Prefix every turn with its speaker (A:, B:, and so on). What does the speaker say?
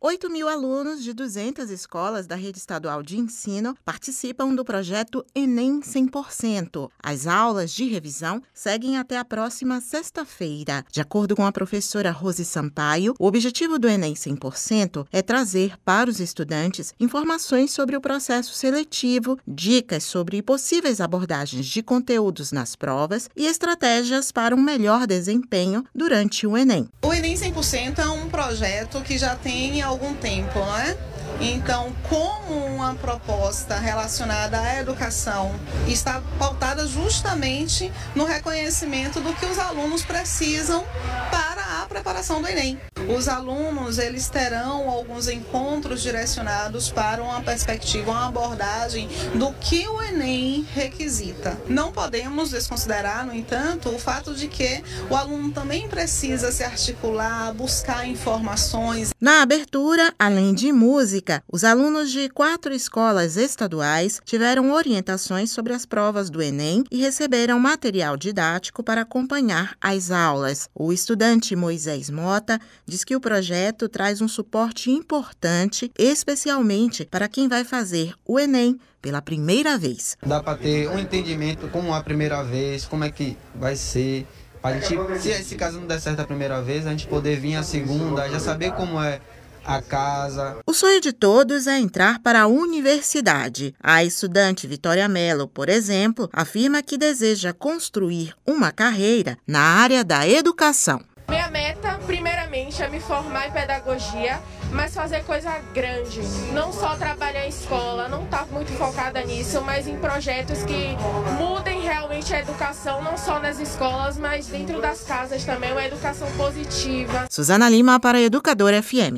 A: 8 mil alunos de 200 escolas da rede estadual de ensino participam do projeto Enem 100%. As aulas de revisão seguem até a próxima sexta-feira. De acordo com a professora Rose Sampaio, o objetivo do Enem 100% é trazer para os estudantes informações sobre o processo seletivo, dicas sobre possíveis abordagens de conteúdos nas provas e estratégias para um melhor desempenho durante o Enem.
B: O Enem 100% é um projeto que já tem algum tempo, né? Então, como uma proposta relacionada à educação está pautada justamente no reconhecimento do que os alunos precisam para a preparação do Enem. Os alunos eles terão alguns encontros direcionados para uma perspectiva, uma abordagem do que o Enem requisita. Não podemos desconsiderar, no entanto, o fato de que o aluno também precisa se articular, buscar informações.
A: Na abertura, além de música, os alunos de quatro escolas estaduais tiveram orientações sobre as provas do Enem e receberam material didático para acompanhar as aulas. O estudante Moisés Mota diz que o projeto traz um suporte importante, especialmente para quem vai fazer o Enem pela primeira vez.
C: Dá para ter um entendimento como a primeira vez, como é que vai ser. Pra gente, se esse caso não der certo a primeira vez, a gente poder vir a segunda, já saber como é a casa.
A: O sonho de todos é entrar para a universidade. A estudante Vitória Mello, por exemplo, afirma que deseja construir uma carreira na área da educação.
D: Minha meta, primeiramente, é me formar em pedagogia, mas fazer coisa grande. Não só trabalhar em escola, não estar tá muito focada nisso, mas em projetos que mudem realmente a educação, não só nas escolas, mas dentro das casas também, uma educação positiva.
A: Suzana Lima para a Educadora FM.